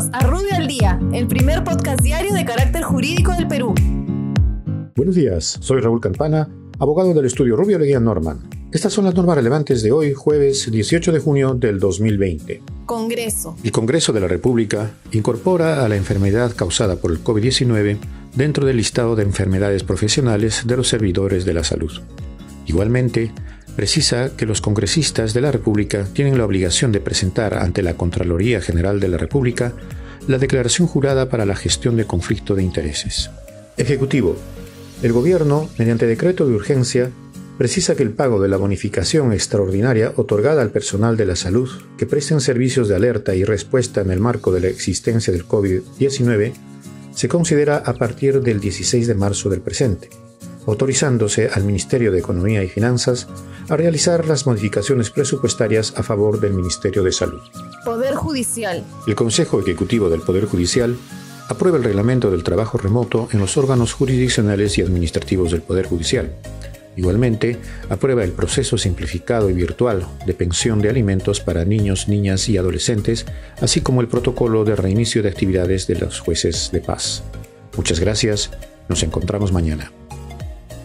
Bienvenidos a Rubio al Día, el primer podcast diario de carácter jurídico del Perú. Buenos días, soy Raúl Campana, abogado del estudio Rubio Leguía Norman. Estas son las normas relevantes de hoy, jueves 18 de junio del 2020. Congreso. El Congreso de la República incorpora a la enfermedad causada por el COVID-19 dentro del listado de enfermedades profesionales de los servidores de la salud. Igualmente, precisa que los congresistas de la República tienen la obligación de presentar ante la Contraloría General de la República la declaración jurada para la gestión de conflicto de intereses. Ejecutivo. El Gobierno, mediante decreto de urgencia, precisa que el pago de la bonificación extraordinaria otorgada al personal de la salud que presten servicios de alerta y respuesta en el marco de la existencia del COVID-19 se considera a partir del 16 de marzo del presente, autorizándose al Ministerio de Economía y Finanzas a realizar las modificaciones presupuestarias a favor del Ministerio de Salud. Poder Judicial. El Consejo Ejecutivo del Poder Judicial aprueba el reglamento del trabajo remoto en los órganos jurisdiccionales y administrativos del Poder Judicial. Igualmente, aprueba el proceso simplificado y virtual de pensión de alimentos para niños, niñas y adolescentes, así como el protocolo de reinicio de actividades de los jueces de paz. Muchas gracias, nos encontramos mañana.